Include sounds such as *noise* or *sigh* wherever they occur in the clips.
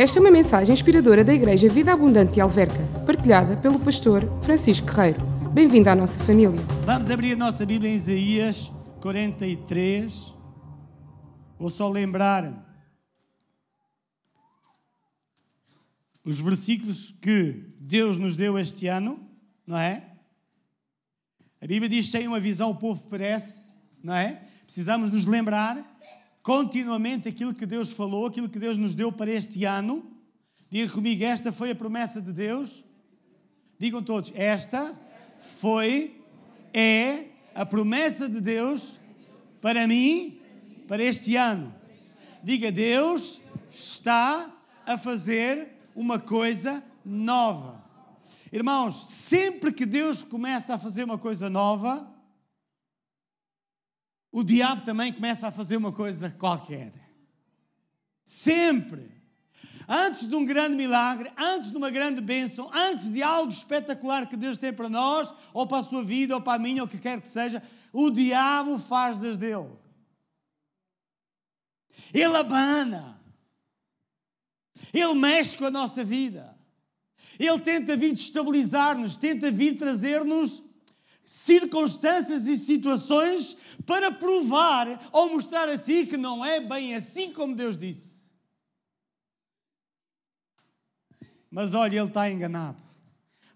Esta é uma mensagem inspiradora da Igreja Vida Abundante de Alverca, partilhada pelo pastor Francisco Guerreiro. Bem-vindo à nossa família. Vamos abrir a nossa Bíblia em Isaías 43. Vou só lembrar os versículos que Deus nos deu este ano, não é? A Bíblia diz que tem uma visão, o povo perece, não é? Precisamos nos lembrar continuamente aquilo que Deus falou, aquilo que Deus nos deu para este ano. Diga comigo, esta foi a promessa de Deus. Digam todos, esta foi, é a promessa de Deus para mim, para este ano. Diga, Deus está a fazer uma coisa nova. Irmãos, sempre que Deus começa a fazer uma coisa nova, o diabo também começa a fazer uma coisa qualquer. Sempre. Antes de um grande milagre, antes de uma grande bênção, antes de algo espetacular que Deus tem para nós, ou para a sua vida, ou para a minha, ou o que quer que seja, o diabo faz das dele. Ele abana. Ele mexe com a nossa vida. Ele tenta vir destabilizar-nos, tenta vir trazer-nos circunstâncias e situações para provar ou mostrar a si que não é bem assim como Deus disse. Mas olha, ele está enganado,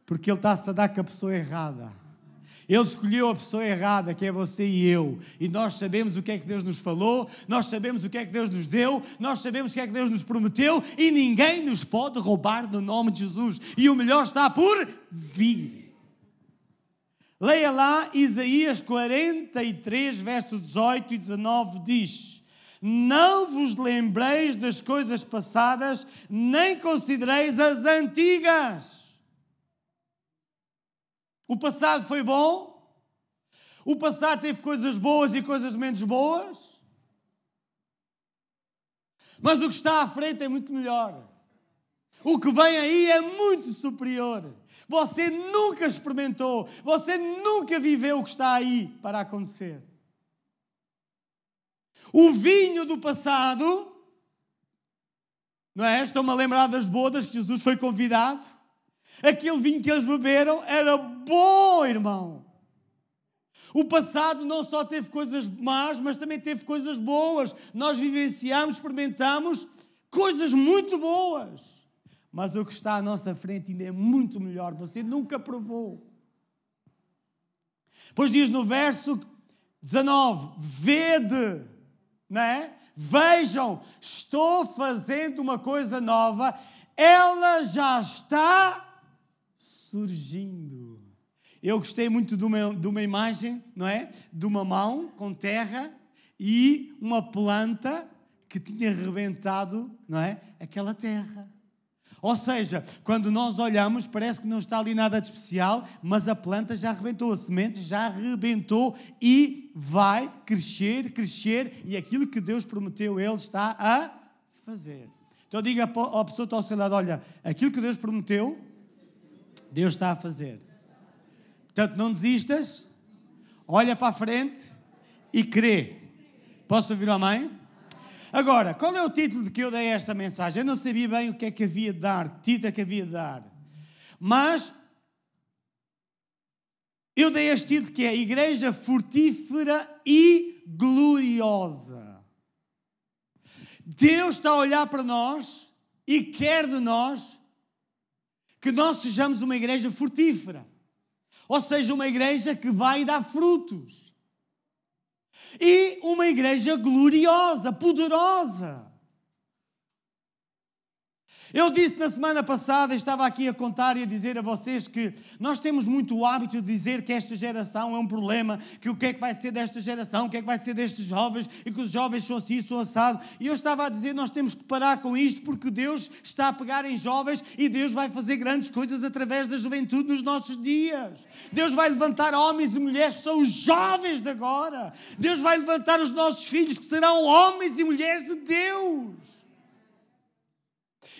porque ele está-se a dar com a pessoa errada. Ele escolheu a pessoa errada, que é você e eu. E nós sabemos o que é que Deus nos falou, nós sabemos o que é que Deus nos deu, nós sabemos o que é que Deus nos prometeu e ninguém nos pode roubar no nome de Jesus. E o melhor está por vir. Leia lá Isaías 43, versos 18 e 19, diz: Não vos lembreis das coisas passadas, nem considereis as antigas. O passado foi bom, o passado teve coisas boas e coisas menos boas, mas o que está à frente é muito melhor. O que vem aí é muito superior. Você nunca experimentou, você nunca viveu o que está aí para acontecer. O vinho do passado, não é? Estão-me a lembrar das bodas que Jesus foi convidado. Aquele vinho que eles beberam era bom, irmão. O passado não só teve coisas más, mas também teve coisas boas. Nós vivenciamos, experimentamos coisas muito boas. Mas o que está à nossa frente ainda é muito melhor. Você nunca provou. Pois diz no verso 19: Vede, não é? Vejam, estou fazendo uma coisa nova, ela já está surgindo. Eu gostei muito de uma, de uma imagem, não é? De uma mão com terra e uma planta que tinha rebentado, não é? Aquela terra. Ou seja, quando nós olhamos, parece que não está ali nada de especial, mas a planta já arrebentou, a semente já arrebentou e vai crescer, crescer, e aquilo que Deus prometeu, Ele está a fazer. Então diga à pessoa que está ao seu lado: olha, aquilo que Deus prometeu, Deus está a fazer. Portanto, não desistas, olha para a frente e crê. Posso ouvir a mãe? Agora, qual é o título que eu dei esta mensagem? Eu não sabia bem o que é que havia de dar, título é que havia de dar. Mas eu dei este título que é Igreja Fortífera e Gloriosa. Deus está a olhar para nós e quer de nós que nós sejamos uma igreja fortífera. Ou seja, uma igreja que vai dar frutos e uma igreja gloriosa, poderosa. Eu disse na semana passada, estava aqui a contar e a dizer a vocês que nós temos muito o hábito de dizer que esta geração é um problema, que o que é que vai ser desta geração, o que é que vai ser destes jovens e que os jovens são assim, são assado. E eu estava a dizer, nós temos que parar com isto porque Deus está a pegar em jovens e Deus vai fazer grandes coisas através da juventude nos nossos dias. Deus vai levantar homens e mulheres que são os jovens de agora. Deus vai levantar os nossos filhos que serão homens e mulheres de Deus.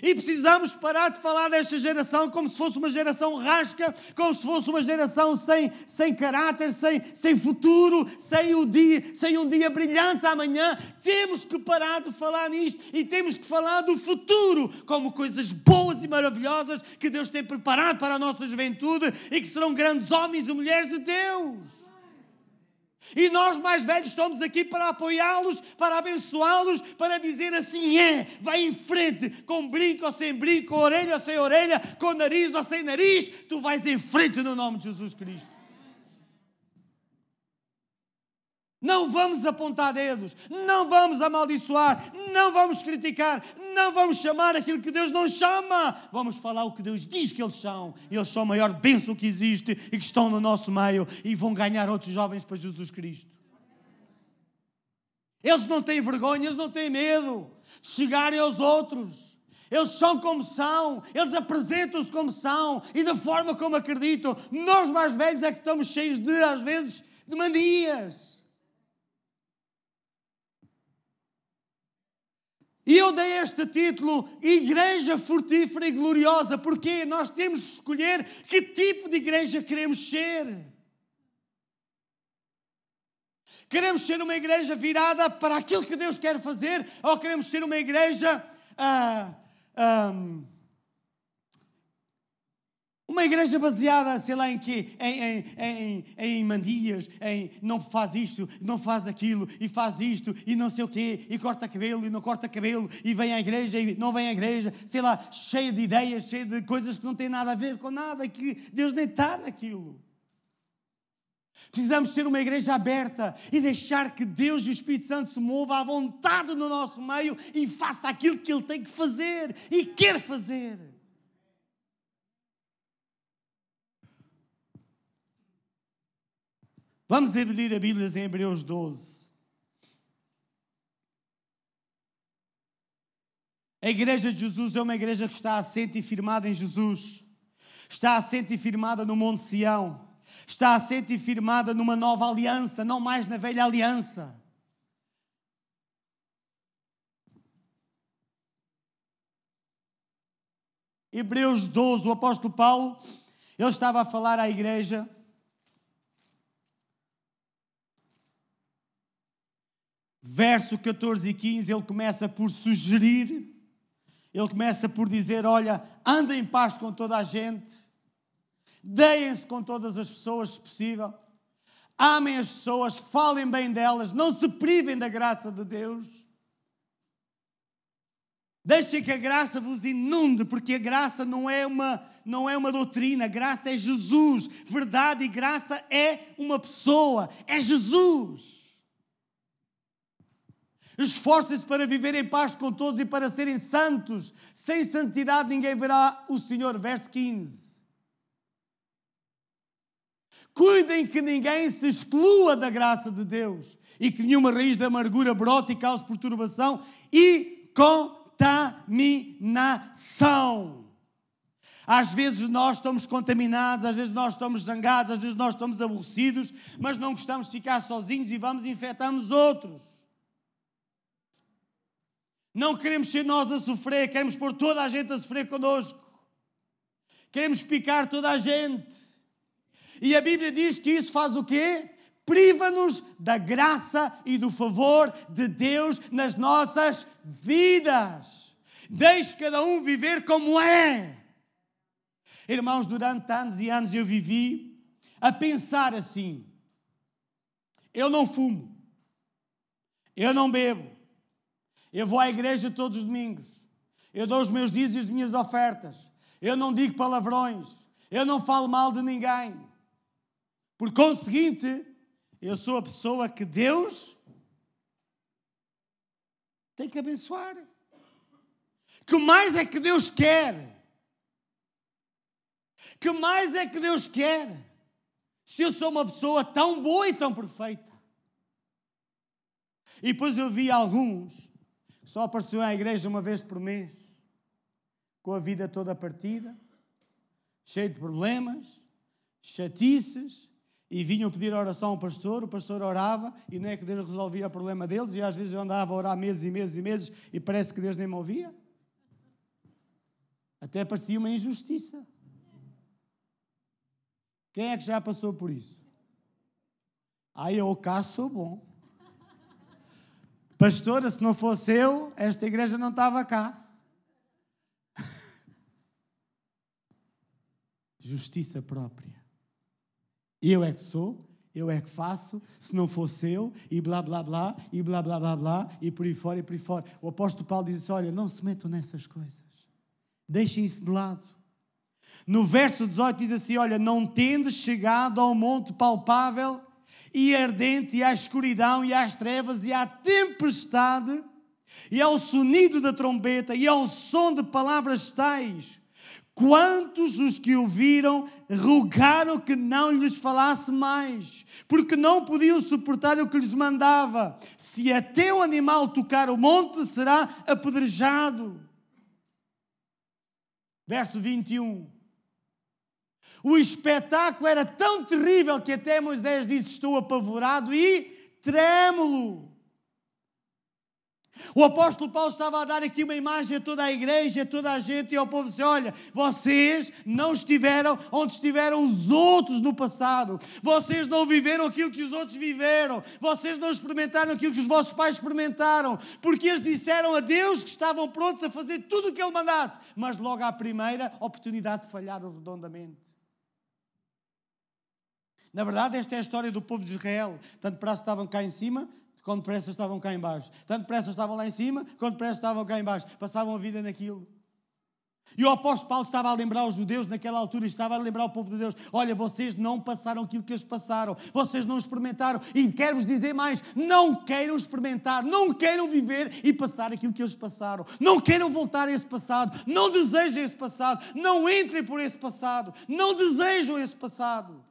E precisamos parar de falar desta geração como se fosse uma geração rasca, como se fosse uma geração sem, sem caráter, sem, sem futuro, sem, o dia, sem um dia brilhante amanhã. Temos que parar de falar nisto e temos que falar do futuro como coisas boas e maravilhosas que Deus tem preparado para a nossa juventude e que serão grandes homens e mulheres de Deus. E nós, mais velhos, estamos aqui para apoiá-los, para abençoá-los, para dizer assim é, vai em frente, com brinco ou sem brinco, orelha ou sem orelha, com nariz ou sem nariz, tu vais em frente no nome de Jesus Cristo. Não vamos apontar dedos, não vamos amaldiçoar, não vamos criticar, não vamos chamar aquilo que Deus não chama. Vamos falar o que Deus diz que eles são. Eles são a maior bênção que existe e que estão no nosso meio e vão ganhar outros jovens para Jesus Cristo. Eles não têm vergonha, eles não têm medo de chegarem aos outros. Eles são como são, eles apresentam-se como são e da forma como acreditam. Nós mais velhos é que estamos cheios de, às vezes, de manias. E eu dei este título Igreja Frutífera e Gloriosa, porque nós temos de escolher que tipo de igreja queremos ser. Queremos ser uma igreja virada para aquilo que Deus quer fazer, ou queremos ser uma igreja. Ah, ah, uma igreja baseada, sei lá em quê? Em, em, em, em mandias, em não faz isto, não faz aquilo, e faz isto, e não sei o quê, e corta cabelo, e não corta cabelo, e vem à igreja, e não vem à igreja, sei lá, cheia de ideias, cheia de coisas que não têm nada a ver com nada, que Deus nem está naquilo. Precisamos ter uma igreja aberta e deixar que Deus e o Espírito Santo se mova à vontade no nosso meio e faça aquilo que Ele tem que fazer e quer fazer. Vamos abrir a Bíblia em Hebreus 12. A igreja de Jesus é uma igreja que está assente e firmada em Jesus. Está assente e firmada no Monte Sião. Está assente e firmada numa nova aliança, não mais na velha aliança. Hebreus 12, o apóstolo Paulo, ele estava a falar à igreja verso 14 e 15, ele começa por sugerir, ele começa por dizer: Olha, andem em paz com toda a gente, deem-se com todas as pessoas, se possível, amem as pessoas, falem bem delas, não se privem da graça de Deus. Deixem que a graça vos inunde, porque a graça não é uma, não é uma doutrina, a graça é Jesus. Verdade e graça é uma pessoa, é Jesus. Esforcem-se para viver em paz com todos e para serem santos. Sem santidade ninguém verá o Senhor. Verso 15. Cuidem que ninguém se exclua da graça de Deus e que nenhuma raiz de amargura brote e cause perturbação e contaminação. Às vezes nós estamos contaminados, às vezes nós estamos zangados, às vezes nós estamos aborrecidos, mas não gostamos de ficar sozinhos e vamos e infectamos outros. Não queremos ser nós a sofrer, queremos pôr toda a gente a sofrer connosco. Queremos picar toda a gente. E a Bíblia diz que isso faz o quê? Priva-nos da graça e do favor de Deus nas nossas vidas. Deixe cada um viver como é. Irmãos, durante anos e anos eu vivi a pensar assim: eu não fumo, eu não bebo, eu vou à igreja todos os domingos. Eu dou os meus dias e as minhas ofertas. Eu não digo palavrões. Eu não falo mal de ninguém. Por conseguinte, eu sou a pessoa que Deus tem que abençoar. Que mais é que Deus quer? Que mais é que Deus quer? Se eu sou uma pessoa tão boa e tão perfeita. E depois eu vi alguns só apareceu à igreja uma vez por mês, com a vida toda partida, cheio de problemas, chatices, e vinham pedir oração ao pastor, o pastor orava, e não é que Deus resolvia o problema deles, e às vezes eu andava a orar meses e meses e meses, e parece que Deus nem me ouvia. Até parecia uma injustiça. Quem é que já passou por isso? Ah, eu cá sou bom. Pastora, se não fosse eu, esta igreja não estava cá. *laughs* Justiça própria. Eu é que sou, eu é que faço, se não fosse eu, e blá blá blá, e blá blá blá blá, e por aí fora, e por aí fora. O apóstolo Paulo diz: Olha, não se metam nessas coisas, deixem isso de lado. No verso 18 diz assim: Olha, não tendes chegado ao monte palpável e ardente, e à escuridão, e às trevas, e à tempestade, e ao sonido da trombeta, e ao som de palavras tais Quantos os que ouviram rogaram que não lhes falasse mais, porque não podiam suportar o que lhes mandava. Se até o animal tocar o monte, será apedrejado. Verso 21. O espetáculo era tão terrível que até Moisés disse: Estou apavorado e trêmulo. O apóstolo Paulo estava a dar aqui uma imagem a toda a igreja, a toda a gente e ao povo assim: olha, vocês não estiveram onde estiveram os outros no passado, vocês não viveram aquilo que os outros viveram, vocês não experimentaram aquilo que os vossos pais experimentaram, porque eles disseram a Deus que estavam prontos a fazer tudo o que Ele mandasse, mas logo à primeira oportunidade falharam redondamente. Na verdade, esta é a história do povo de Israel. Tanto para estavam cá em cima, quando depressa estavam cá embaixo. Tanto depressa estavam lá em cima, quando depressa estavam cá embaixo. Passavam a vida naquilo. E o apóstolo Paulo estava a lembrar os judeus naquela altura, estava a lembrar o povo de Deus: olha, vocês não passaram aquilo que eles passaram, vocês não experimentaram, e quero-vos dizer mais: não queiram experimentar, não queiram viver e passar aquilo que eles passaram, não queiram voltar a esse passado, não desejem esse passado, não entrem por esse passado, não desejam esse passado.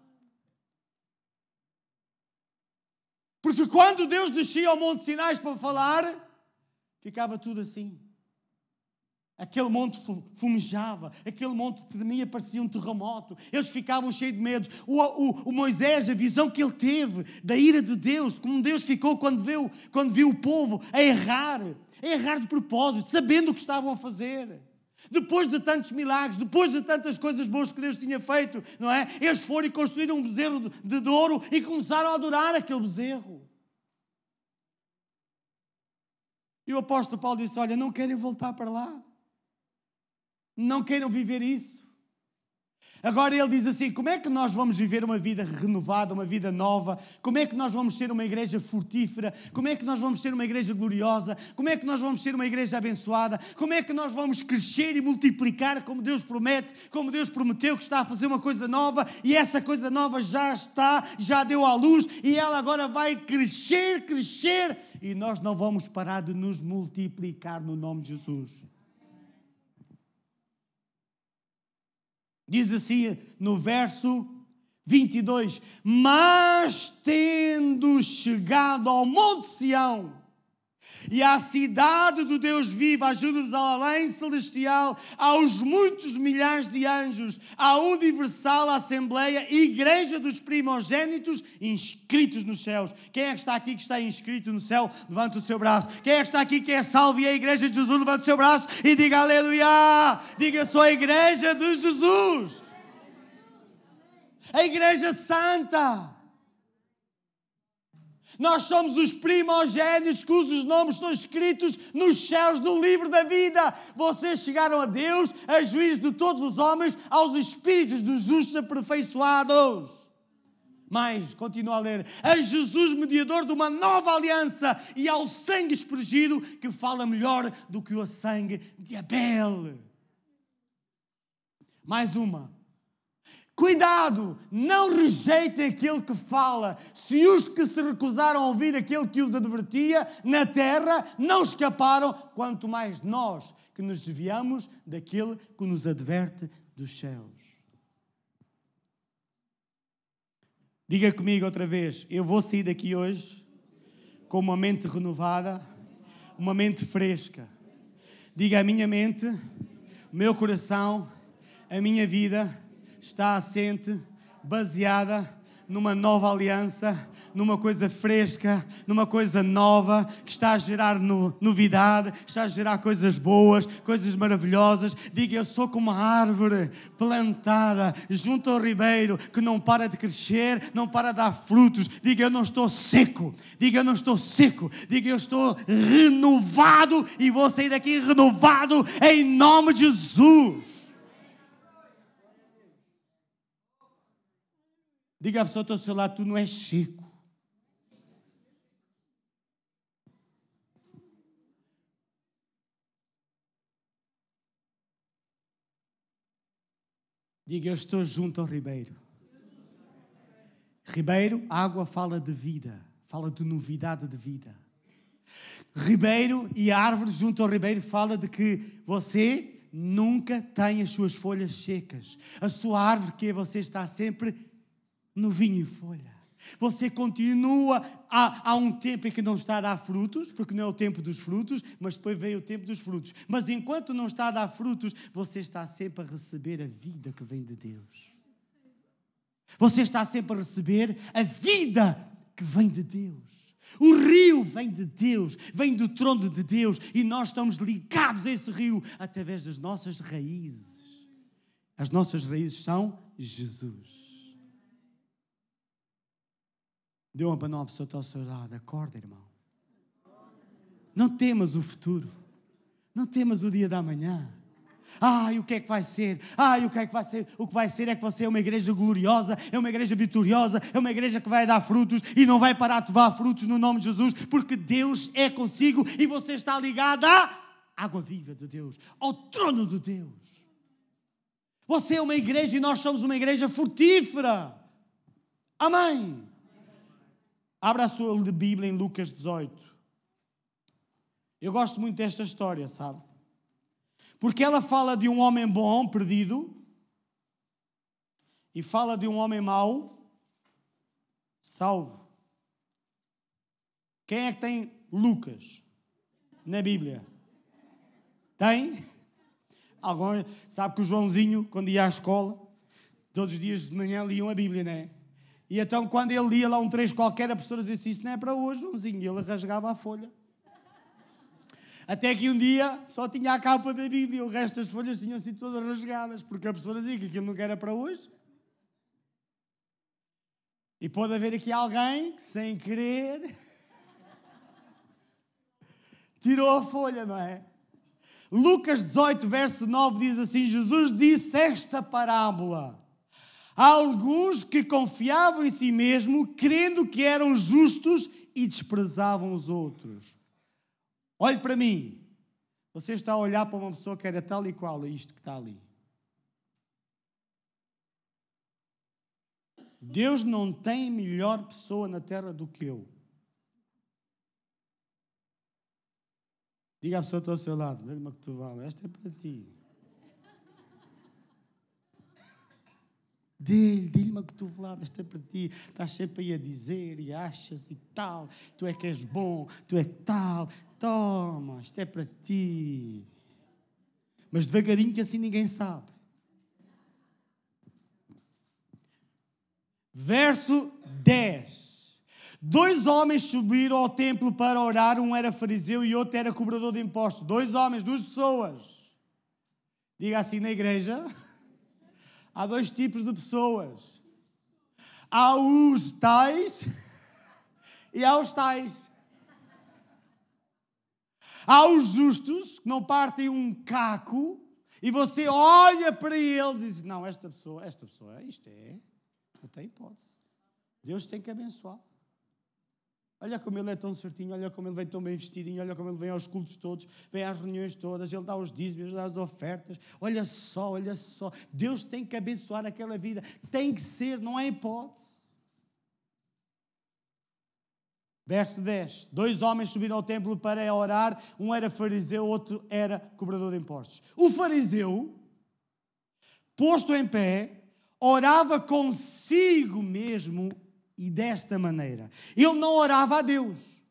Porque quando Deus descia ao Monte Sinais para falar, ficava tudo assim. Aquele monte fumejava, aquele monte tremia, parecia um terremoto. Eles ficavam cheios de medo. O, o, o, Moisés, a visão que ele teve da ira de Deus, de como Deus ficou quando viu, quando viu o povo a errar, a errar de propósito, sabendo o que estavam a fazer. Depois de tantos milagres, depois de tantas coisas boas que Deus tinha feito, não é? Eles foram e construíram um bezerro de, ouro e começaram a adorar aquele bezerro. E o apóstolo Paulo disse: Olha, não querem voltar para lá, não queiram viver isso. Agora ele diz assim: como é que nós vamos viver uma vida renovada, uma vida nova? Como é que nós vamos ser uma igreja frutífera? Como é que nós vamos ser uma igreja gloriosa? Como é que nós vamos ser uma igreja abençoada? Como é que nós vamos crescer e multiplicar como Deus promete, como Deus prometeu que está a fazer uma coisa nova e essa coisa nova já está, já deu à luz e ela agora vai crescer, crescer e nós não vamos parar de nos multiplicar no nome de Jesus. Diz assim no verso 22: Mas tendo chegado ao Monte Sião, e à cidade do Deus vivo, à Jerusalém celestial, aos muitos milhares de anjos, à universal Assembleia, Igreja dos primogênitos inscritos nos céus. Quem é que está aqui que está inscrito no céu? Levanta o seu braço. Quem é que está aqui que é salvo e a Igreja de Jesus? Levanta o seu braço e diga aleluia. Diga, sou a Igreja de Jesus. A Igreja Santa. Nós somos os primogênitos cujos nomes estão escritos nos céus, no livro da vida. Vocês chegaram a Deus, a juiz de todos os homens, aos espíritos dos justos aperfeiçoados. Mais, continua a ler, a Jesus, mediador de uma nova aliança, e ao sangue expressido, que fala melhor do que o sangue de Abel. Mais uma, Cuidado, não rejeitem aquele que fala. Se os que se recusaram a ouvir aquele que os advertia na terra não escaparam, quanto mais nós que nos desviamos daquele que nos adverte dos céus. Diga comigo outra vez: eu vou sair daqui hoje com uma mente renovada, uma mente fresca. Diga a minha mente, o meu coração, a minha vida está assente, baseada numa nova aliança, numa coisa fresca, numa coisa nova, que está a gerar no, novidade, está a gerar coisas boas, coisas maravilhosas. Diga, eu sou como uma árvore plantada junto ao ribeiro, que não para de crescer, não para de dar frutos. Diga, eu não estou seco. Diga, eu não estou seco. Diga, eu estou renovado e vou sair daqui renovado em nome de Jesus. Diga a pessoa ao seu lado, tu não és seco. Diga, eu estou junto ao ribeiro. Ribeiro, água fala de vida, fala de novidade de vida. Ribeiro e árvore junto ao ribeiro fala de que você nunca tem as suas folhas secas. A sua árvore que você está sempre no vinho e folha. Você continua, há, há, um tempo em que não está a dar frutos, porque não é o tempo dos frutos, mas depois vem o tempo dos frutos. Mas enquanto não está a dar frutos, você está sempre a receber a vida que vem de Deus. Você está sempre a receber a vida que vem de Deus. O rio vem de Deus, vem do trono de Deus, e nós estamos ligados a esse rio através das nossas raízes. As nossas raízes são Jesus. Dê uma para pessoa ao seu lado. Acorda, irmão. Não temas o futuro. Não temas o dia da manhã. Ai, o que é que vai ser? Ai, o que é que vai ser? O que vai ser é que você é uma igreja gloriosa, é uma igreja vitoriosa, é uma igreja que vai dar frutos e não vai parar de dar frutos no nome de Jesus, porque Deus é consigo e você está ligado à água viva de Deus, ao trono de Deus. Você é uma igreja e nós somos uma igreja frutífera. Amém. Abra a sua Bíblia em Lucas 18. Eu gosto muito desta história, sabe? Porque ela fala de um homem bom, perdido, e fala de um homem mau, salvo. Quem é que tem Lucas na Bíblia? Tem? Sabe que o Joãozinho, quando ia à escola, todos os dias de manhã liam a Bíblia, não é? E então, quando ele lia lá um trecho qualquer, a professora dizia assim: Isso não é para hoje, Joãozinho. E ele rasgava a folha. Até que um dia só tinha a capa da Bíblia e o resto das folhas tinham sido todas rasgadas, porque a professora dizia que aquilo não era para hoje. E pode haver aqui alguém que, sem querer, *laughs* tirou a folha, não é? Lucas 18, verso 9 diz assim: Jesus disse esta parábola. Há alguns que confiavam em si mesmo, crendo que eram justos e desprezavam os outros. Olhe para mim. Você está a olhar para uma pessoa que era tal e qual a isto que está ali. Deus não tem melhor pessoa na terra do que eu. Diga à pessoa que está ao seu lado, dê-lhe uma cotovala, esta é para ti. Dê-lhe, dê-lhe uma cotovelada, é para ti. Estás sempre aí a dizer e achas e tal. Tu é que és bom, tu é que tal. Toma, isto é para ti. Mas devagarinho que assim ninguém sabe. Verso 10. Dois homens subiram ao templo para orar, um era fariseu e outro era cobrador de impostos. Dois homens, duas pessoas. Diga assim na igreja. *laughs* Há dois tipos de pessoas. Há os tais *laughs* e há os tais. Há os justos que não partem um caco e você olha para eles e diz: Não, esta pessoa, esta pessoa, isto é, não tem hipótese. Deus tem que abençoar. Olha como ele é tão certinho, olha como ele vem tão bem vestidinho, olha como ele vem aos cultos todos, vem às reuniões todas, ele dá os dízimos, dá as ofertas. Olha só, olha só. Deus tem que abençoar aquela vida. Tem que ser, não há hipótese. Verso 10: Dois homens subiram ao templo para orar, um era fariseu, outro era cobrador de impostos. O fariseu, posto em pé, orava consigo mesmo e desta maneira. Ele não orava a Deus.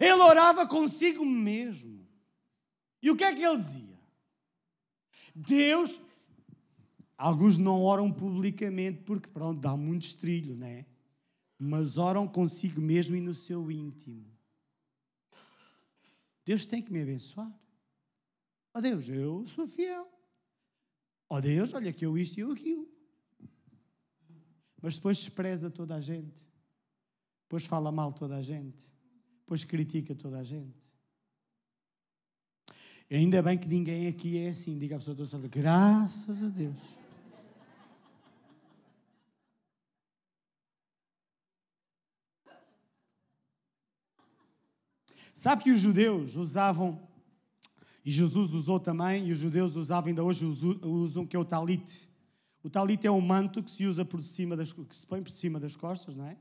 Ele orava consigo mesmo. E o que é que ele dizia? Deus, Alguns não oram publicamente porque, pronto, dá muito estrilho, não é? Mas oram consigo mesmo e no seu íntimo. Deus tem que me abençoar. Ó oh Deus, eu sou fiel. Ó oh Deus, olha que eu isto e eu aquilo. Mas depois despreza toda a gente. Depois fala mal toda a gente. Depois critica toda a gente. Ainda bem que ninguém aqui é assim. Diga a pessoa toda, graças a Deus. Sabe que os judeus usavam, e Jesus usou também, e os judeus usavam, ainda hoje usam, que é o talite. O talite é um manto que se usa por cima das, que se põe por cima das costas, não é?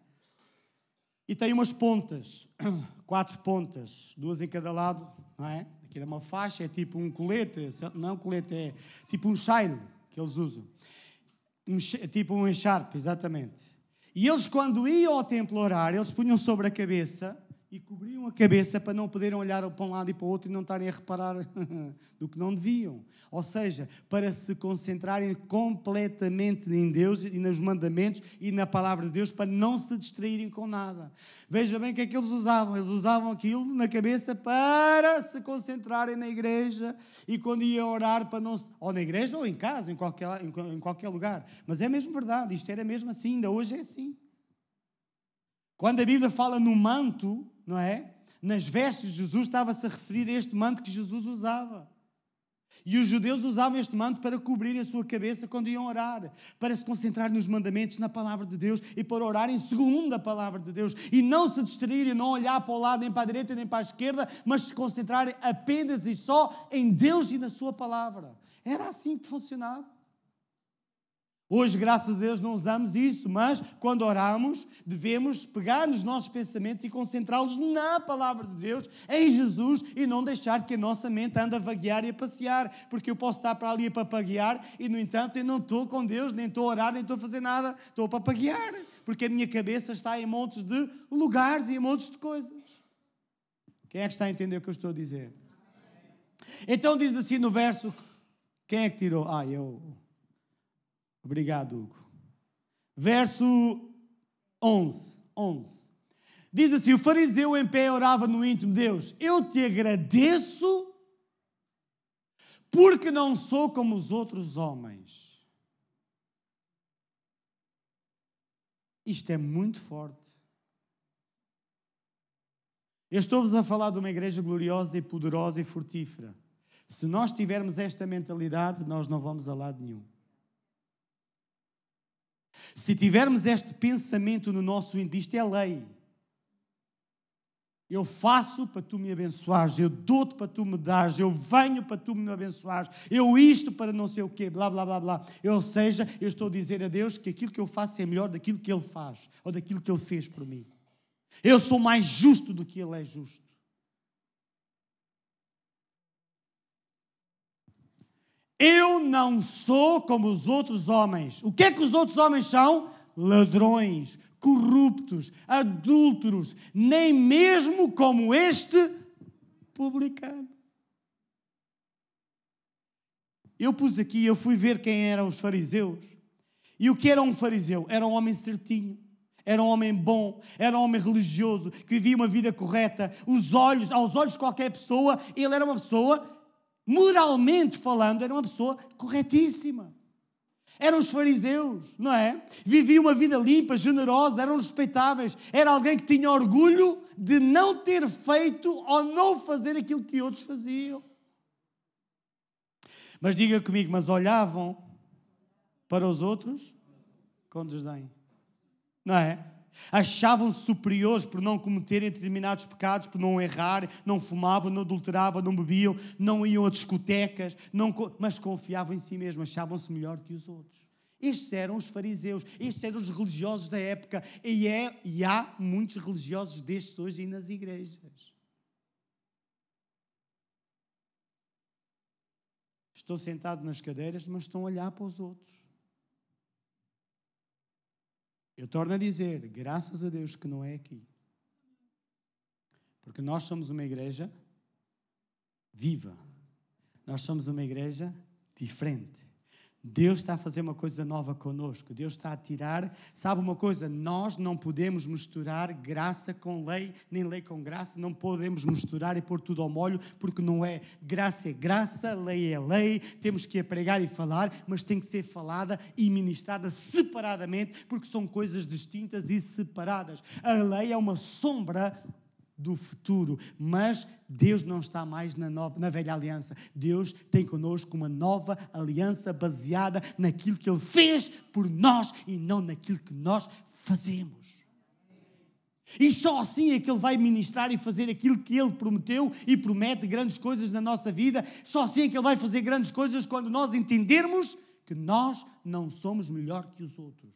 E tem umas pontas, *coughs* quatro pontas, duas em cada lado, não é? Aquilo é uma faixa, é tipo um colete, não um colete, é tipo um shine que eles usam. Um, tipo um encharpe, exatamente. E eles, quando iam ao templo orar, eles punham sobre a cabeça e cobriam a cabeça para não poderem olhar para um lado e para o outro e não estarem a reparar *laughs* do que não deviam. Ou seja, para se concentrarem completamente em Deus e nos mandamentos e na palavra de Deus, para não se distraírem com nada. Veja bem o que é que eles usavam. Eles usavam aquilo na cabeça para se concentrarem na igreja e quando iam orar, para não ou na igreja ou em casa, em qualquer, em qualquer lugar. Mas é mesmo verdade, isto era mesmo assim, ainda hoje é assim. Quando a Bíblia fala no manto, não é? Nas vestes de Jesus estava-se a referir a este manto que Jesus usava. E os judeus usavam este manto para cobrir a sua cabeça quando iam orar, para se concentrar nos mandamentos, na palavra de Deus e para orarem segundo a palavra de Deus. E não se distraírem, não olhar para o lado, nem para a direita, nem para a esquerda, mas se concentrarem apenas e só em Deus e na Sua palavra. Era assim que funcionava. Hoje, graças a Deus, não usamos isso, mas quando oramos, devemos pegar nos nossos pensamentos e concentrá-los na palavra de Deus, em Jesus, e não deixar que a nossa mente ande a vaguear e a passear, porque eu posso estar para ali a papaguear e, no entanto, eu não estou com Deus, nem estou a orar, nem estou a fazer nada, estou a papaguear, porque a minha cabeça está em montes de lugares e em montes de coisas. Quem é que está a entender o que eu estou a dizer? Então diz assim no verso: quem é que tirou? Ah, eu. Obrigado, Hugo. Verso 11. 11. Diz assim: O fariseu em pé orava no íntimo de Deus: Eu te agradeço porque não sou como os outros homens. Isto é muito forte. Eu estou-vos a falar de uma igreja gloriosa e poderosa e frutífera. Se nós tivermos esta mentalidade, nós não vamos a lado nenhum. Se tivermos este pensamento no nosso íntimo, isto é lei. Eu faço para tu me abençoares, eu dou-te para tu me dares, eu venho para tu me abençoares, eu isto para não sei o quê, blá, blá, blá, blá. Ou seja, eu estou a dizer a Deus que aquilo que eu faço é melhor daquilo que Ele faz, ou daquilo que Ele fez por mim. Eu sou mais justo do que Ele é justo. Eu não sou como os outros homens. O que é que os outros homens são? Ladrões, corruptos, adúlteros, nem mesmo como este publicano. Eu pus aqui, eu fui ver quem eram os fariseus. E o que era um fariseu? Era um homem certinho, era um homem bom, era um homem religioso, que vivia uma vida correta. Os olhos, aos olhos de qualquer pessoa, ele era uma pessoa moralmente falando, era uma pessoa corretíssima. Eram os fariseus, não é? Viviam uma vida limpa, generosa, eram respeitáveis. Era alguém que tinha orgulho de não ter feito ou não fazer aquilo que outros faziam. Mas diga comigo, mas olhavam para os outros com desdém. Não é? Achavam-se superiores por não cometerem determinados pecados, por não errar, não fumavam, não adulteravam, não bebiam, não iam a discotecas, não, mas confiavam em si mesmos, achavam-se melhor que os outros. Estes eram os fariseus, estes eram os religiosos da época, e, é, e há muitos religiosos destes hoje aí nas igrejas. Estou sentado nas cadeiras, mas estão a olhar para os outros. Eu torno a dizer, graças a Deus que não é aqui. Porque nós somos uma igreja viva. Nós somos uma igreja diferente. Deus está a fazer uma coisa nova conosco. Deus está a tirar. Sabe uma coisa? Nós não podemos misturar graça com lei, nem lei com graça. Não podemos misturar e pôr tudo ao molho, porque não é. Graça é graça, lei é lei. Temos que a pregar e falar, mas tem que ser falada e ministrada separadamente, porque são coisas distintas e separadas. A lei é uma sombra do futuro, mas Deus não está mais na, nova, na velha aliança. Deus tem conosco uma nova aliança baseada naquilo que Ele fez por nós e não naquilo que nós fazemos. E só assim é que Ele vai ministrar e fazer aquilo que Ele prometeu e promete grandes coisas na nossa vida. Só assim é que Ele vai fazer grandes coisas quando nós entendermos que nós não somos melhor que os outros.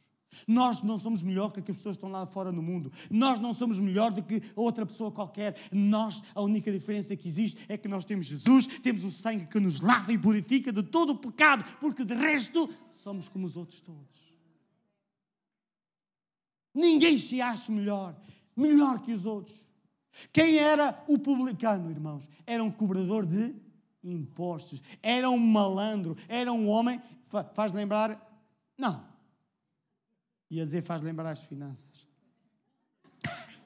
Nós não somos melhor que as pessoas que estão lá fora no mundo. Nós não somos melhor do que outra pessoa qualquer. Nós, a única diferença que existe é que nós temos Jesus, temos o sangue que nos lava e purifica de todo o pecado, porque de resto somos como os outros todos. Ninguém se acha melhor, melhor que os outros. Quem era o publicano, irmãos? Era um cobrador de impostos, era um malandro, era um homem. Faz lembrar? Não, e a dizer faz lembrar as finanças. *laughs*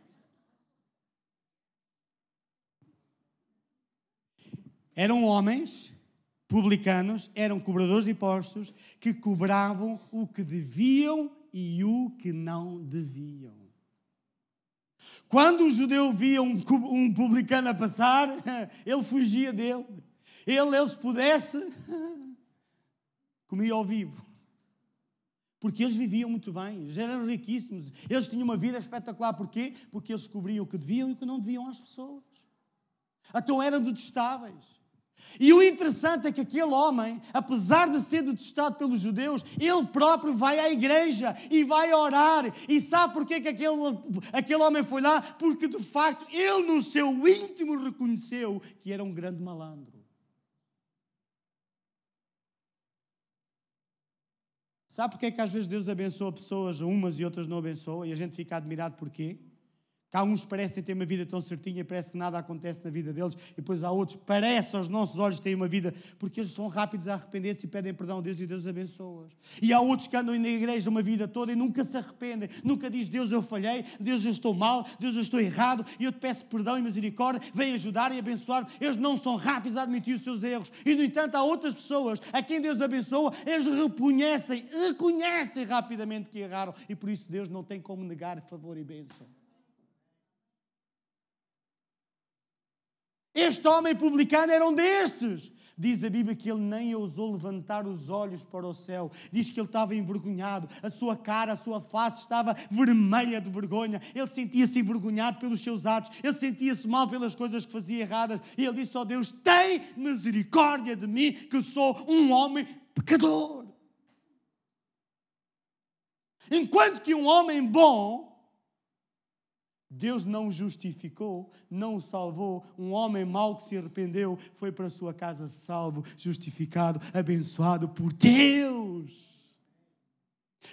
Eram homens publicanos, eram cobradores de impostos que cobravam o que deviam e o que não deviam. Quando um judeu via um, um publicano a passar, *laughs* ele fugia dele. Ele, ele se pudesse, *laughs* comia ao vivo porque eles viviam muito bem, eles eram riquíssimos, eles tinham uma vida espetacular. Porquê? Porque eles descobriam o que deviam e o que não deviam às pessoas. Então eram detestáveis. E o interessante é que aquele homem, apesar de ser detestado pelos judeus, ele próprio vai à igreja e vai orar. E sabe porquê que aquele, aquele homem foi lá? Porque de facto ele no seu íntimo reconheceu que era um grande malandro. Sabe porque é que às vezes Deus abençoa pessoas, umas e outras não abençoa, e a gente fica admirado porquê? Que há uns parecem ter uma vida tão certinha, parece que nada acontece na vida deles, e depois há outros, parece aos nossos olhos terem uma vida, porque eles são rápidos a arrepender-se e pedem perdão a Deus e Deus abençoa-os. E há outros que andam na igreja uma vida toda e nunca se arrependem, nunca diz Deus eu falhei, Deus eu estou mal, Deus eu estou errado, e eu te peço perdão e misericórdia, vem ajudar e abençoar. Eles não são rápidos a admitir os seus erros. E no entanto há outras pessoas a quem Deus abençoa, eles reconhecem, reconhecem rapidamente que erraram, e por isso Deus não tem como negar favor e bênção. Este homem publicano era um destes. Diz a Bíblia que ele nem ousou levantar os olhos para o céu. Diz que ele estava envergonhado, a sua cara, a sua face estava vermelha de vergonha. Ele sentia-se envergonhado pelos seus atos, ele sentia-se mal pelas coisas que fazia erradas. E ele disse: Ó oh Deus, tem misericórdia de mim, que sou um homem pecador. Enquanto que um homem bom Deus não justificou, não o salvou. Um homem mau que se arrependeu foi para a sua casa salvo, justificado, abençoado por Deus.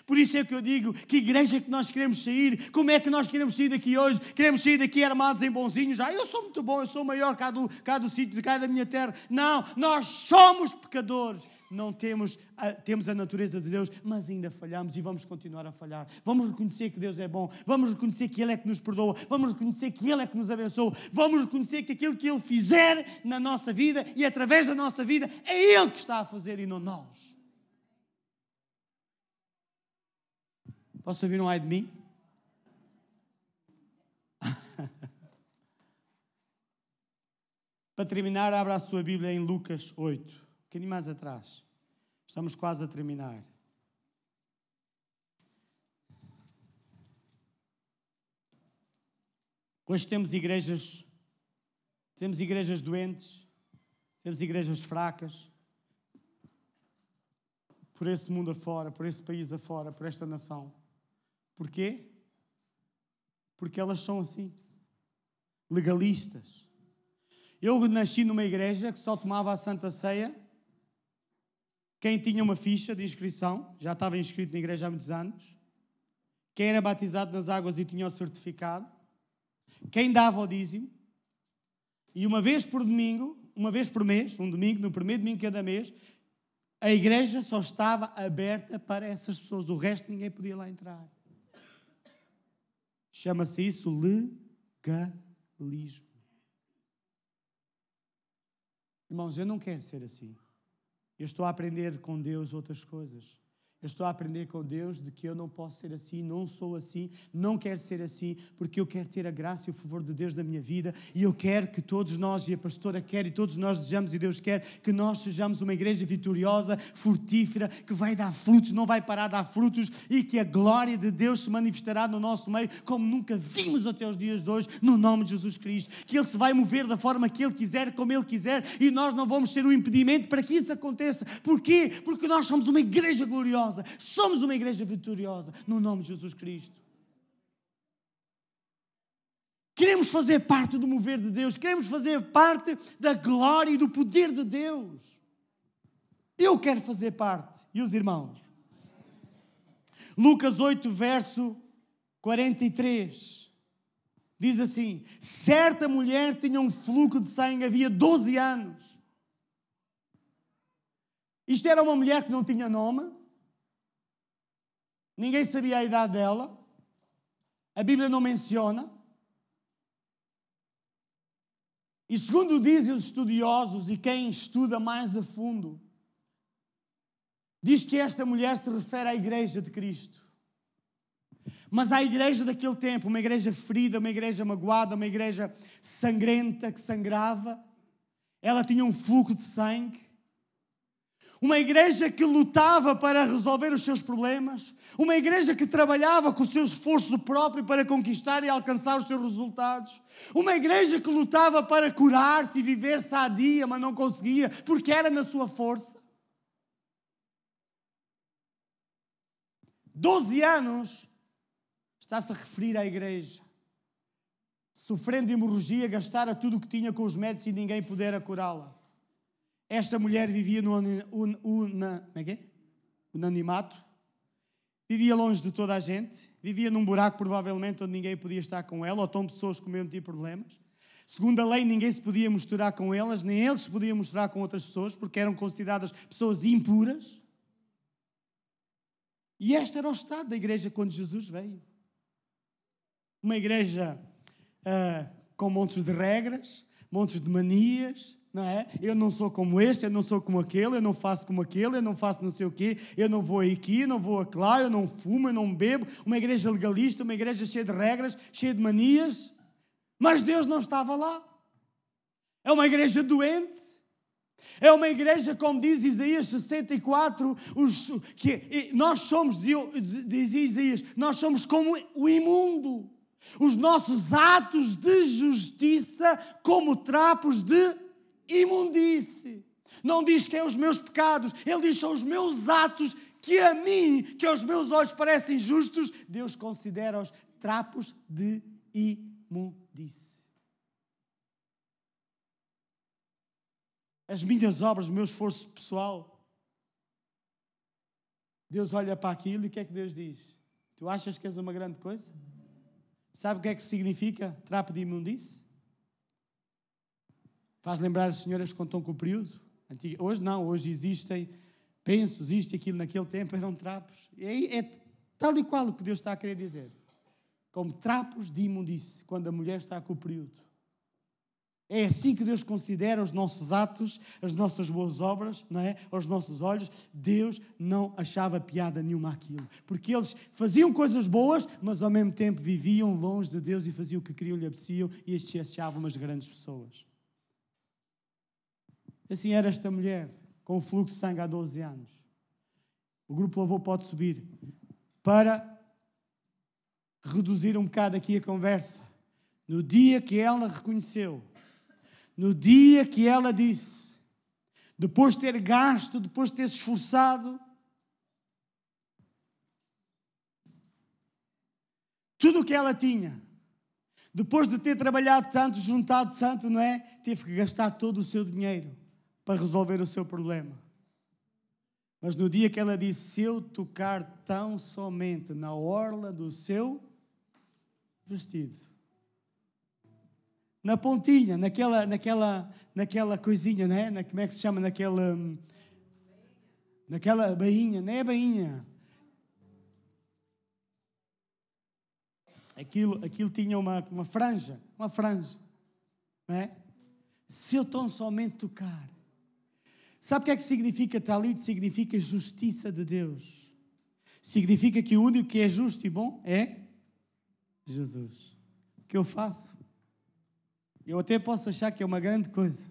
Por isso é que eu digo, que igreja que nós queremos sair, como é que nós queremos sair daqui hoje? Queremos sair daqui armados em bonzinhos? Ah, eu sou muito bom, eu sou maior cá do, cá do sítio, cá da minha terra. Não, nós somos pecadores não temos a, temos a natureza de Deus, mas ainda falhamos e vamos continuar a falhar. Vamos reconhecer que Deus é bom, vamos reconhecer que Ele é que nos perdoa, vamos reconhecer que Ele é que nos abençoa, vamos reconhecer que aquilo que Ele fizer na nossa vida e através da nossa vida é Ele que está a fazer e não nós. Posso ouvir um ai de mim? *laughs* Para terminar, abra a sua Bíblia em Lucas 8 bocadinho mais atrás. Estamos quase a terminar. Hoje temos igrejas, temos igrejas doentes, temos igrejas fracas, por esse mundo afora, por esse país afora, por esta nação. Porquê? Porque elas são assim, legalistas. Eu nasci numa igreja que só tomava a Santa Ceia quem tinha uma ficha de inscrição, já estava inscrito na igreja há muitos anos. Quem era batizado nas águas e tinha o certificado. Quem dava o dízimo. E uma vez por domingo, uma vez por mês, um domingo, no primeiro domingo de cada mês, A igreja só estava aberta para essas pessoas, o resto ninguém podia lá entrar. Chama-se isso legalismo. Irmãos, eu não quero ser assim. Eu estou a aprender com Deus outras coisas. Eu estou a aprender com Deus de que eu não posso ser assim, não sou assim, não quero ser assim, porque eu quero ter a graça e o favor de Deus na minha vida e eu quero que todos nós, e a pastora quer, e todos nós desejamos, e Deus quer, que nós sejamos uma igreja vitoriosa, frutífera, que vai dar frutos, não vai parar de dar frutos e que a glória de Deus se manifestará no nosso meio como nunca vimos até os dias de hoje, no nome de Jesus Cristo. Que Ele se vai mover da forma que Ele quiser, como Ele quiser, e nós não vamos ser um impedimento para que isso aconteça. Porquê? Porque nós somos uma igreja gloriosa vitoriosa. Somos uma igreja vitoriosa no nome de Jesus Cristo. Queremos fazer parte do mover de Deus, queremos fazer parte da glória e do poder de Deus. Eu quero fazer parte. E os irmãos? Lucas 8, verso 43. Diz assim: Certa mulher tinha um fluxo de sangue, havia 12 anos. Isto era uma mulher que não tinha nome, Ninguém sabia a idade dela. A Bíblia não menciona. E segundo dizem os estudiosos e quem estuda mais a fundo, diz que esta mulher se refere à igreja de Cristo. Mas à igreja daquele tempo, uma igreja ferida, uma igreja magoada, uma igreja sangrenta que sangrava, ela tinha um fluxo de sangue uma igreja que lutava para resolver os seus problemas, uma igreja que trabalhava com o seu esforço próprio para conquistar e alcançar os seus resultados, uma igreja que lutava para curar-se e viver sadia, mas não conseguia porque era na sua força. Doze anos está-se a referir à igreja, sofrendo hemorragia, gastara tudo o que tinha com os médicos e ninguém pudera curá-la. Esta mulher vivia no un, una, é é? unanimato, vivia longe de toda a gente, vivia num buraco provavelmente onde ninguém podia estar com ela, ou tão pessoas com o mesmo tipo de problemas. Segundo a lei, ninguém se podia misturar com elas, nem eles se podiam misturar com outras pessoas, porque eram consideradas pessoas impuras. E este era o estado da igreja quando Jesus veio. Uma igreja uh, com montes de regras, montes de manias, não é? Eu não sou como este, eu não sou como aquele, eu não faço como aquele, eu não faço não sei o quê, eu não vou aqui, não vou lá, eu não fumo, eu não bebo. Uma igreja legalista, uma igreja cheia de regras, cheia de manias. Mas Deus não estava lá. É uma igreja doente. É uma igreja, como diz Isaías 64, os, que nós somos, diz Isaías, nós somos como o imundo. Os nossos atos de justiça como trapos de imundice. Não diz que é os meus pecados, ele diz são os meus atos que a mim, que aos meus olhos parecem justos, Deus considera-os trapos de imundice. As minhas obras, o meu esforço pessoal, Deus olha para aquilo e o que é que Deus diz? Tu achas que és uma grande coisa? Sabe o que é que significa trapo de imundice? Faz lembrar as senhoras que contam com o período? Hoje não, hoje existem pensos, isto e aquilo, naquele tempo eram trapos. É, é tal e qual o que Deus está a querer dizer. Como trapos de imundice, quando a mulher está com o período. É assim que Deus considera os nossos atos, as nossas boas obras, não é? Aos nossos olhos. Deus não achava piada nenhuma aquilo. Porque eles faziam coisas boas, mas ao mesmo tempo viviam longe de Deus e faziam o que queriam, lhe apeteciam e estes achavam umas grandes pessoas. Assim era esta mulher, com o fluxo de sangue há 12 anos. O grupo Louvor pode subir para reduzir um bocado aqui a conversa. No dia que ela reconheceu, no dia que ela disse, depois de ter gasto, depois de ter se esforçado, tudo o que ela tinha, depois de ter trabalhado tanto, juntado tanto, não é? Teve que gastar todo o seu dinheiro para resolver o seu problema. Mas no dia que ela disse: Se eu tocar tão somente na orla do seu vestido, na pontinha, naquela, naquela, naquela coisinha, né? Na, como é que se chama? Naquela. Naquela bainha, não é bainha. Aquilo, aquilo tinha uma, uma franja, uma franja, não é? Se eu tão somente tocar. Sabe o que é que significa talit? Significa justiça de Deus. Significa que o único que é justo e bom é Jesus. O que eu faço? Eu até posso achar que é uma grande coisa.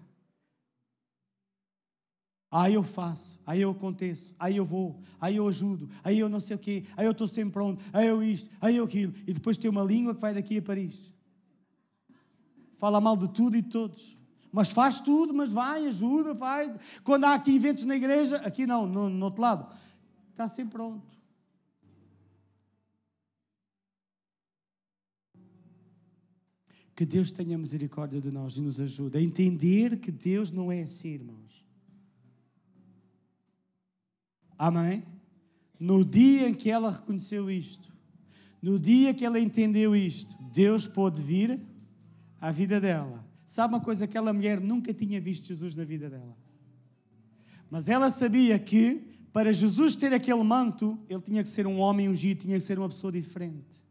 Aí eu faço, aí eu aconteço, aí eu vou, aí eu ajudo, aí eu não sei o quê, aí eu estou sempre pronto, aí eu isto, aí eu aquilo. E depois tem uma língua que vai daqui a Paris. Fala mal de tudo e de todos. Mas faz tudo, mas vai, ajuda, vai. Quando há aqui eventos na igreja, aqui não, no, no outro lado, está sempre pronto. Que Deus tenha misericórdia de nós e nos ajude a entender que Deus não é assim, irmãos. Amém? No dia em que ela reconheceu isto, no dia que ela entendeu isto, Deus pôde vir à vida dela. Sabe uma coisa? Aquela mulher nunca tinha visto Jesus na vida dela. Mas ela sabia que para Jesus ter aquele manto, ele tinha que ser um homem ungido, tinha que ser uma pessoa diferente.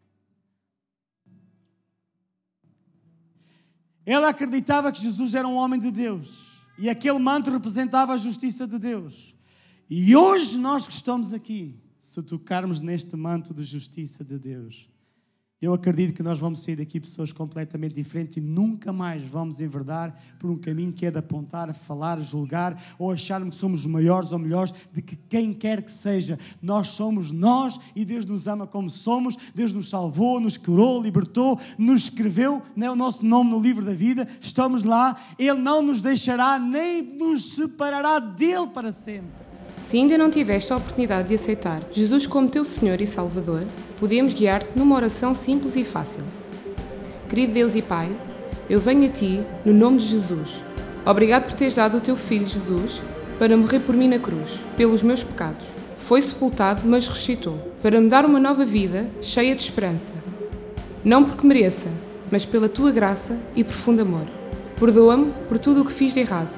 Ela acreditava que Jesus era um homem de Deus e aquele manto representava a justiça de Deus. E hoje nós que estamos aqui, se tocarmos neste manto de justiça de Deus, eu acredito que nós vamos sair daqui pessoas completamente diferentes e nunca mais vamos enverdar por um caminho que é de apontar, falar, julgar ou acharmos que somos maiores ou melhores de que quem quer que seja. Nós somos nós e Deus nos ama como somos, Deus nos salvou, nos curou, libertou, nos escreveu né, o nosso nome no livro da vida, estamos lá, Ele não nos deixará nem nos separará dele para sempre. Se ainda não tiveste a oportunidade de aceitar Jesus como teu Senhor e Salvador, podemos guiar-te numa oração simples e fácil. Querido Deus e Pai, eu venho a Ti no nome de Jesus. Obrigado por teres dado o Teu Filho Jesus para morrer por mim na cruz, pelos meus pecados. Foi sepultado, mas ressuscitou, para me dar uma nova vida cheia de esperança. Não porque mereça, mas pela Tua graça e profundo amor. Perdoa-me por tudo o que fiz de errado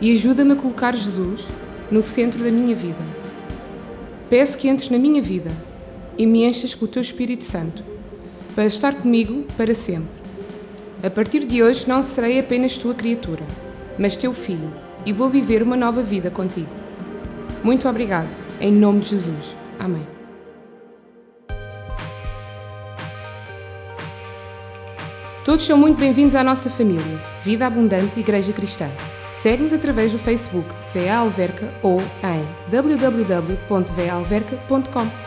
e ajuda-me a colocar Jesus no centro da minha vida. Peço que entres na minha vida e me enchas com o teu Espírito Santo, para estar comigo para sempre. A partir de hoje não serei apenas tua criatura, mas teu filho, e vou viver uma nova vida contigo. Muito obrigado, em nome de Jesus. Amém. Todos são muito bem-vindos à nossa família, Vida Abundante Igreja Cristã. Segue-nos através do Facebook VA Alverca ou em www.valverca.com.